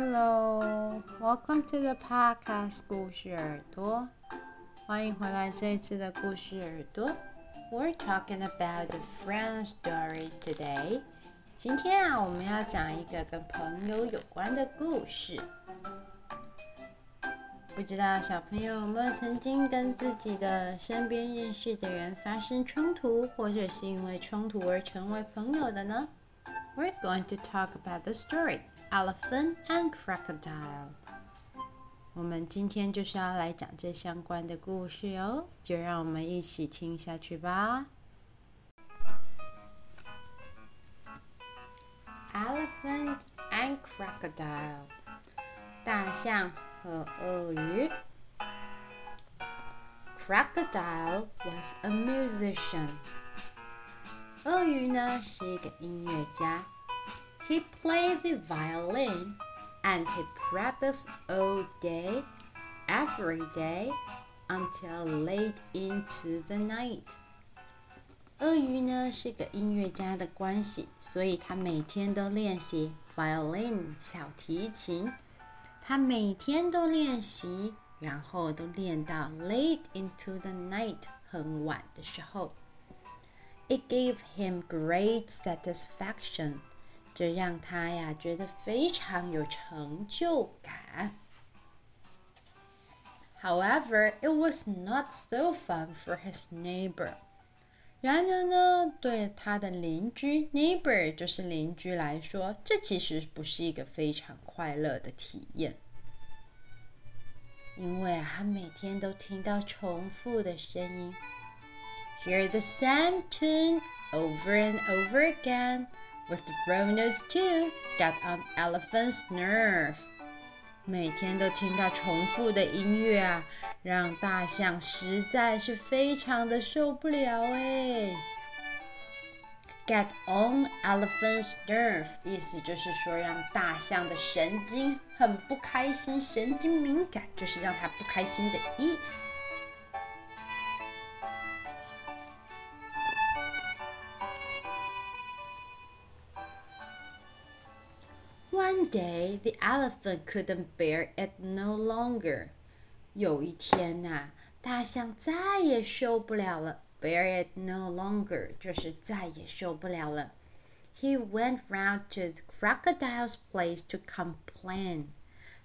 Hello, welcome to the podcast 故事耳朵。欢迎回来这一次的故事耳朵。We're talking about a friend story today. 今天啊，我们要讲一个跟朋友有关的故事。不知道小朋友有没有曾经跟自己的身边认识的人发生冲突，或者是因为冲突而成为朋友的呢 ？We're going to talk about the story Elephant and Crocodile。我们今天就是要来讲这相关的故事哦，就让我们一起听下去吧。Elephant and Crocodile，大象。和鳄鱼。Crocodile was a musician。鳄鱼呢是一个音乐家。 He played the violin and he practiced all day, every day, until late into the night. 鳄鱼呢是个音乐家的关系，所以他每天都练习 violin 小提琴。他每天都练习，然后都练到 late into the night 很晚的时候。It gave him great satisfaction， 这让他呀觉得非常有成就感。However, it was not so fun for his neighbor. 然而呢，对他的邻居 neighbor 就是邻居来说，这其实不是一个非常快乐的体验，因为他每天都听到重复的声音，hear the same tune over and over again With the rounders too got on elephant's nerve。每天都听到重复的音乐啊。让大象实在是非常的受不了哎。Get on elephant's nerve，意思就是说让大象的神经很不开心，神经敏感，就是让它不开心的意思。One day, the elephant couldn't bear it no longer. 有一天呐，大象再也受不了了，bear it no longer，就是再也受不了了。He went round to the crocodile's place to complain。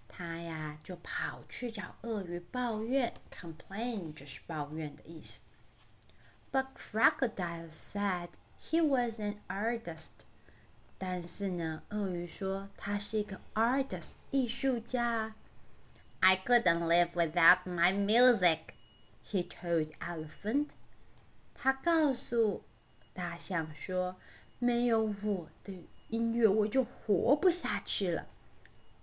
他呀就跑去找鳄鱼抱怨，complain 就是抱怨的意思。But crocodile said he was an artist。 但是呢，鳄鱼说他是一个 artist，艺术家。I couldn't live without my music, he told elephant. 他告诉大象说：“没有我的音乐，我就活不下去了。”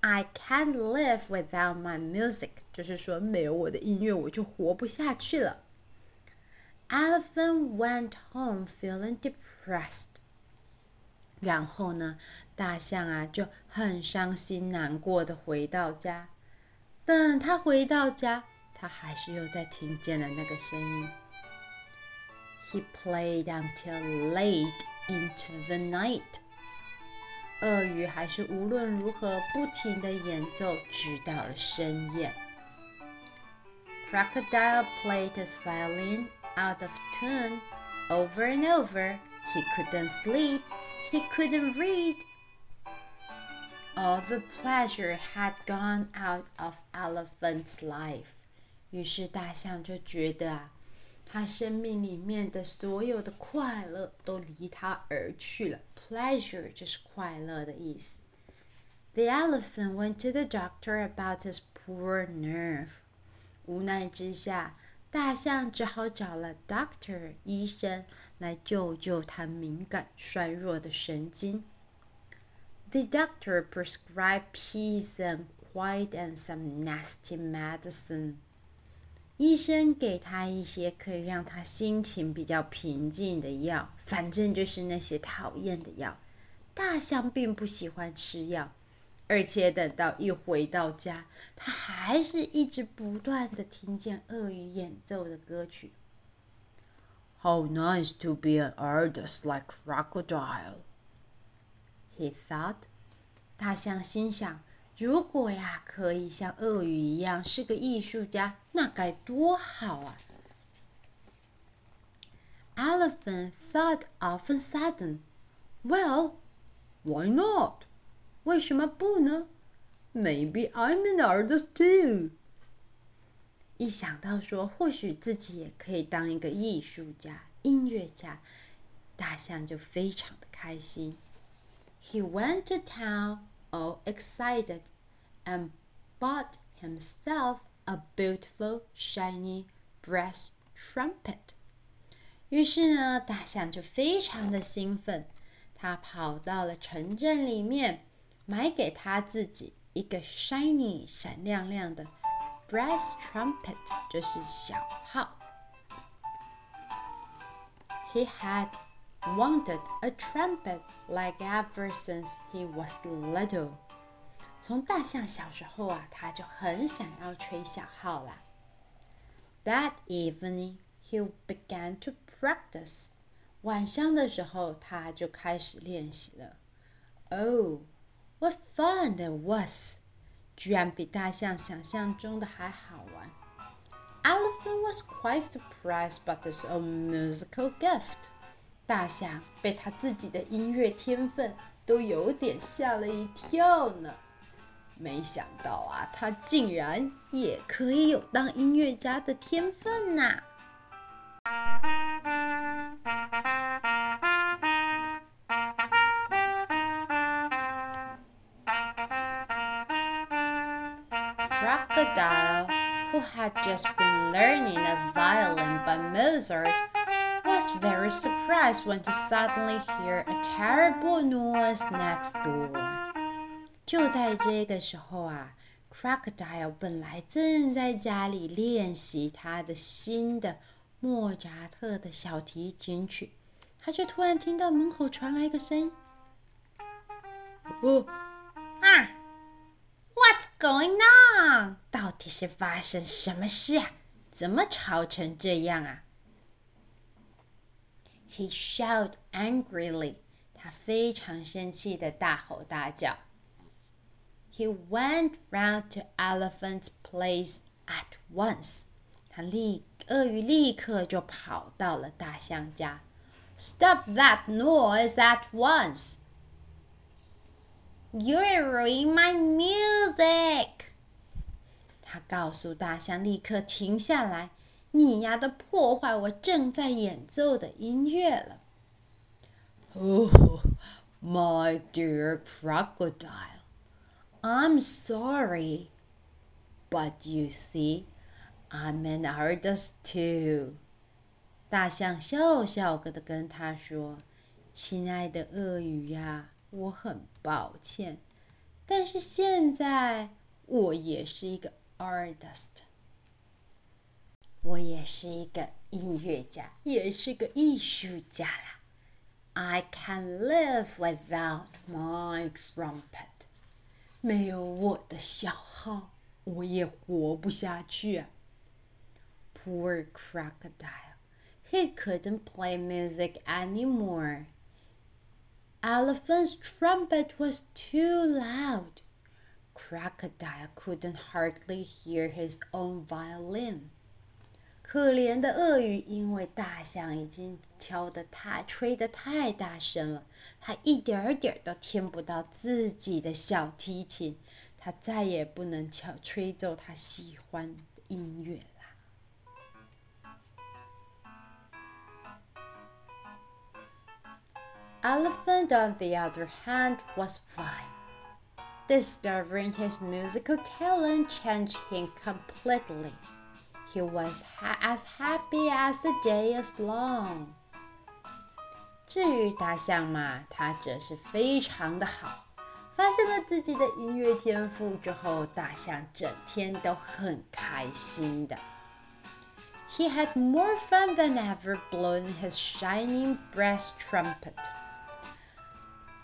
I can't live without my music，就是说没有我的音乐，我就活不下去了。Elephant went home feeling depressed。 然后呢，大象啊就很伤心难过的回到家。等他回到家，他还是又在听见了那个声音。He played until late into the night。鳄鱼还是无论如何不停的演奏，直到了深夜。Crocodile played his violin out of tune over and over. He couldn't sleep. He couldn't read. All the pleasure had gone out of elephant's life。于是大象就觉得啊，他生命里面的所有的快乐都离他而去了。Pleasure 就是快乐的意思。The elephant went to the doctor about his poor nerve。无奈之下， 大象只好找了 doctor 医生来救救他敏感衰弱的神经。The doctor prescribed peace and quiet and some nasty medicine. 医生给他一些可以让他心情比较平静的药，反正就是那些讨厌的药。大象并不喜欢吃药，而且等到一回到家，他还是一直不断的听见鳄鱼演奏的歌曲。How nice to be an artist like crocodile! he thought. 大象心想：“如果呀，可以像鳄鱼一样是个艺术家，那该多好啊！Elephant thought of a sudden, "Well, why not? 为什么不呢？Maybe I'm an artist too." 一想到说，或许自己也可以当一个艺术家、音乐家，大象就非常的开心。He went to town all excited, and bought himself a beautiful shiny brass trumpet. 于是呢，大象就非常的兴奋，他跑到了城镇里面，买给他自己一个 shiny 闪亮亮的 brass trumpet，就是小号。He had wanted a trumpet like ever since he was little. 从大象小时候啊，他就很想要吹小号啦。That evening, he began to practice. 晚上的时候，他就开始练习了。Oh, What fun it was! 居然比大象想象中的还好玩。Elephant was quite surprised by this own musical gift. 大象被他自己的音乐天分都有点吓了一跳呢。没想到啊，他竟然也可以有当音乐家的天分呐 had just been learning a violin by Mozart, was very surprised when he suddenly heard a terrible noise next door. 就在这个时候啊，Crocodile 本来正在家里练习他的新的莫扎特的小提琴曲，他却突然听到门口传来一个声音：“哦，啊 ！”，What's going on？到底是发生什么事啊？怎么吵成这样啊？” He shouted angrily. 他非常生气的大吼大叫。He went round to Elephant's place at once. 他立鳄鱼立刻就跑到了大象家。Stop that noise at once! You're ruining my music! 他告诉大象立刻停下来。你呀，都破坏我正在演奏的音乐了。Oh, my dear crocodile, I'm sorry, but you see, I'm an artist too. 大象笑笑的跟他说：“亲爱的鳄鱼呀， 我很抱歉，但是现在我也是一个 artist。”我也是一个音乐家，也是个艺术家啦。I can live without my trumpet。没有我的小号，我也活不下去啊。Poor crocodile. He couldn't play music anymore. Elephant's trumpet was too loud. Crocodile couldn't hardly hear his own violin. 可怜的鳄鱼，因为大象已经敲得太、吹得太大声了，它一点儿点儿都听不到自己的小提琴，它再也不能敲、吹奏它喜欢的音乐 Elephant, on the other hand, was fine. Discovering his musical talent changed him completely. He was as happy as the day is long. 至于大象嘛，它则是非常的好。发现了自己的音乐天赋之后，大象整天都很开心的。He had more fun than ever blowing his shining brass trumpet.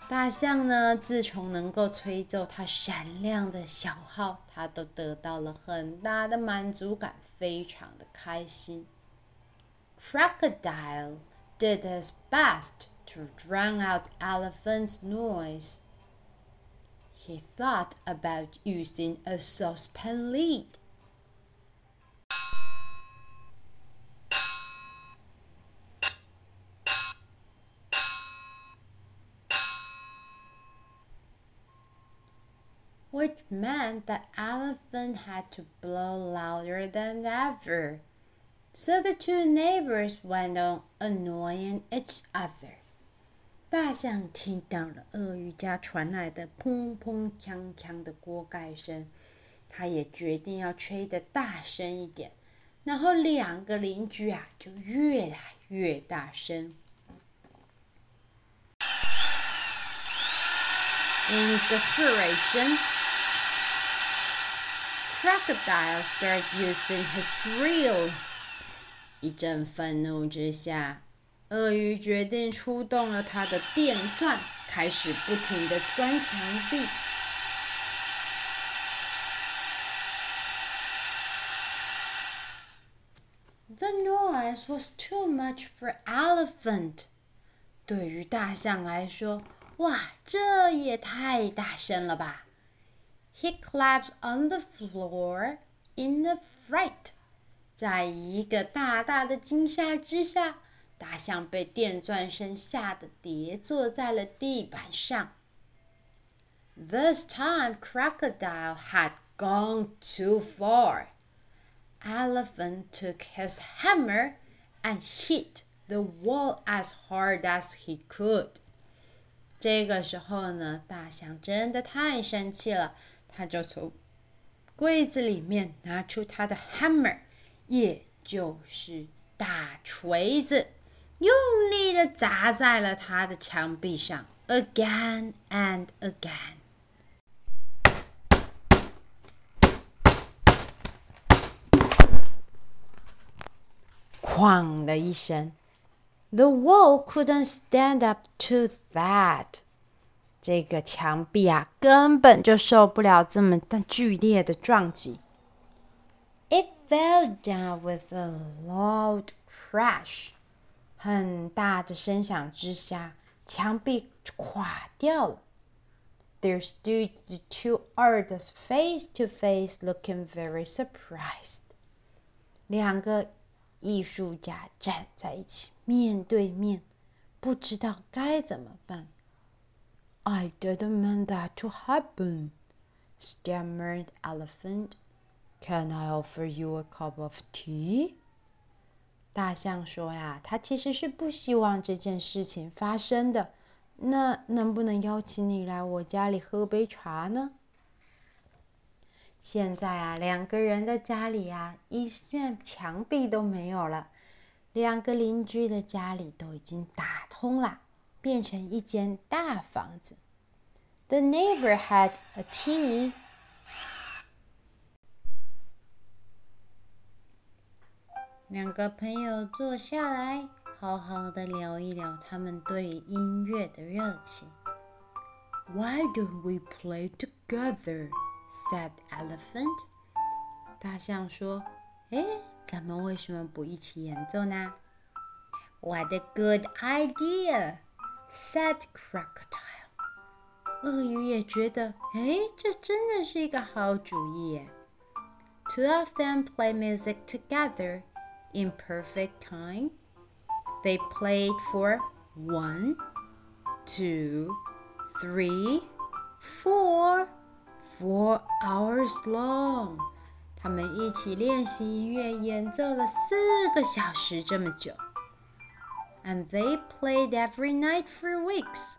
大象呢，自从能够吹奏它闪亮的小号，它都得到了很大的满足感，非常的开心。Crocodile did his best to drown out elephant's noise. he thought about using a saucepan lid. Which meant the elephant had to blow louder than ever. So the two neighbors went on annoying each other. 大象听到了鳄鱼家传来的砰砰锵锵的锅盖声，它也决定要吹得大声一点。然后两个邻居啊，就越来越大声。In Desperation, crocodile started using his reel. 一阵愤怒之下，鳄鱼决定出动了他的电钻，开始不停的钻墙壁。The noise was too much for elephant。对于大象来说，哇，这也太大声了吧 ！He collapsed on the floor in a fright. 在一个大大的惊吓之下，大象被电钻声吓得跌坐在了地板上。This time, Crocodile had gone too far. Elephant took his hammer and hit the wall as hard as he could. 这个时候呢，大象真的太生气了， 他就从柜子里面拿出他的 hammer。也就是大锤子，用力的砸在了他的墙壁上，again and again。哐的一声，the wall couldn't stand up to that。这个墙壁啊，根本就受不了这么大剧烈的撞击。It fell down with a loud crash。很大的声响之下，墙壁垮掉了。There stood the two artists face to face, looking very surprised. 两个艺术家站在一起，面对面，不知道该怎么办。I didn't mean that to happen, stammered Elephant. Can I offer you a cup of tea？大象说呀，他其实是不希望这件事情发生的。那能不能邀请你来我家里喝杯茶呢？现在啊，两个人的家里啊，一面墙壁都没有了，两个邻居的家里都已经打通了，变成一间大房子。The neighbor had a tea. 两个朋友坐下来，好好的聊一聊他们对音乐的热情。Why don't we play together? said Elephant. 大象说：“哎，咱们为什么不一起演奏呢？”What a good idea! said Crocodile. 鳄鱼也觉得，哎，这真的是一个好主意。Two of them play music together in perfect time. They played for one, two, three, four, four hours long. 他们一起练习音乐，演奏了四个小时这么久。 And they played every night for weeks.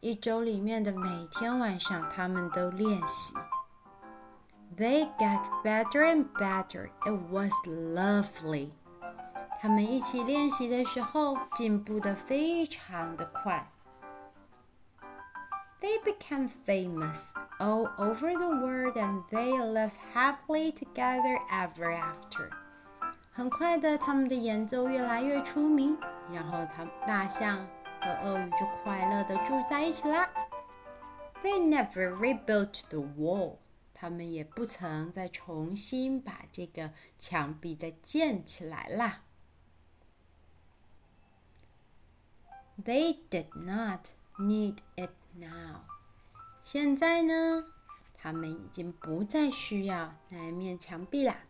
一周里面的每天晚上，他们都练习。they got better and better. It was lovely. 他们一起练习的时候，进步的非常的快。They became famous all over the world and they lived happily together ever after. 很快的，他们的演奏越来越出名， 然后他大象和鳄鱼就快乐的住在一起啦。They never rebuilt the wall. 他们也不曾再重新把这个墙壁再建起来啦。They did not need it now. 现在呢，他们已经不再需要那一面墙壁啦。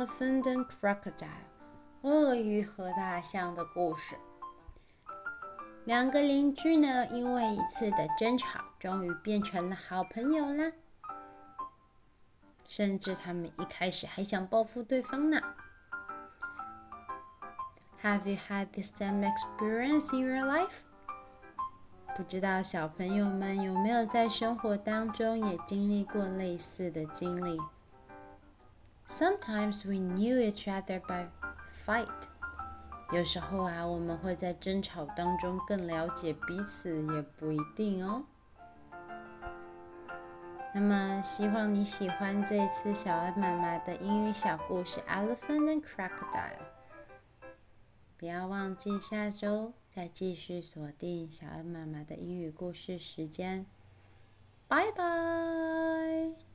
Elephant and Crocodile，鳄鱼和大象的故事。两个邻居呢，因为一次的争吵，终于变成了好朋友啦。甚至他们一开始还想报复对方呢。Have you had the same experience in your life？不知道小朋友们有没有在生活当中也经历过类似的经历？Sometimes we knew each other by fight。有时候啊，我们会在争吵当中更了解彼此，也不一定哦。那么，希望你喜欢这次小恩妈妈的英语小故事《Elephant and Crocodile》。不要忘记下周再继续锁定小恩妈妈的英语故事时间。拜拜。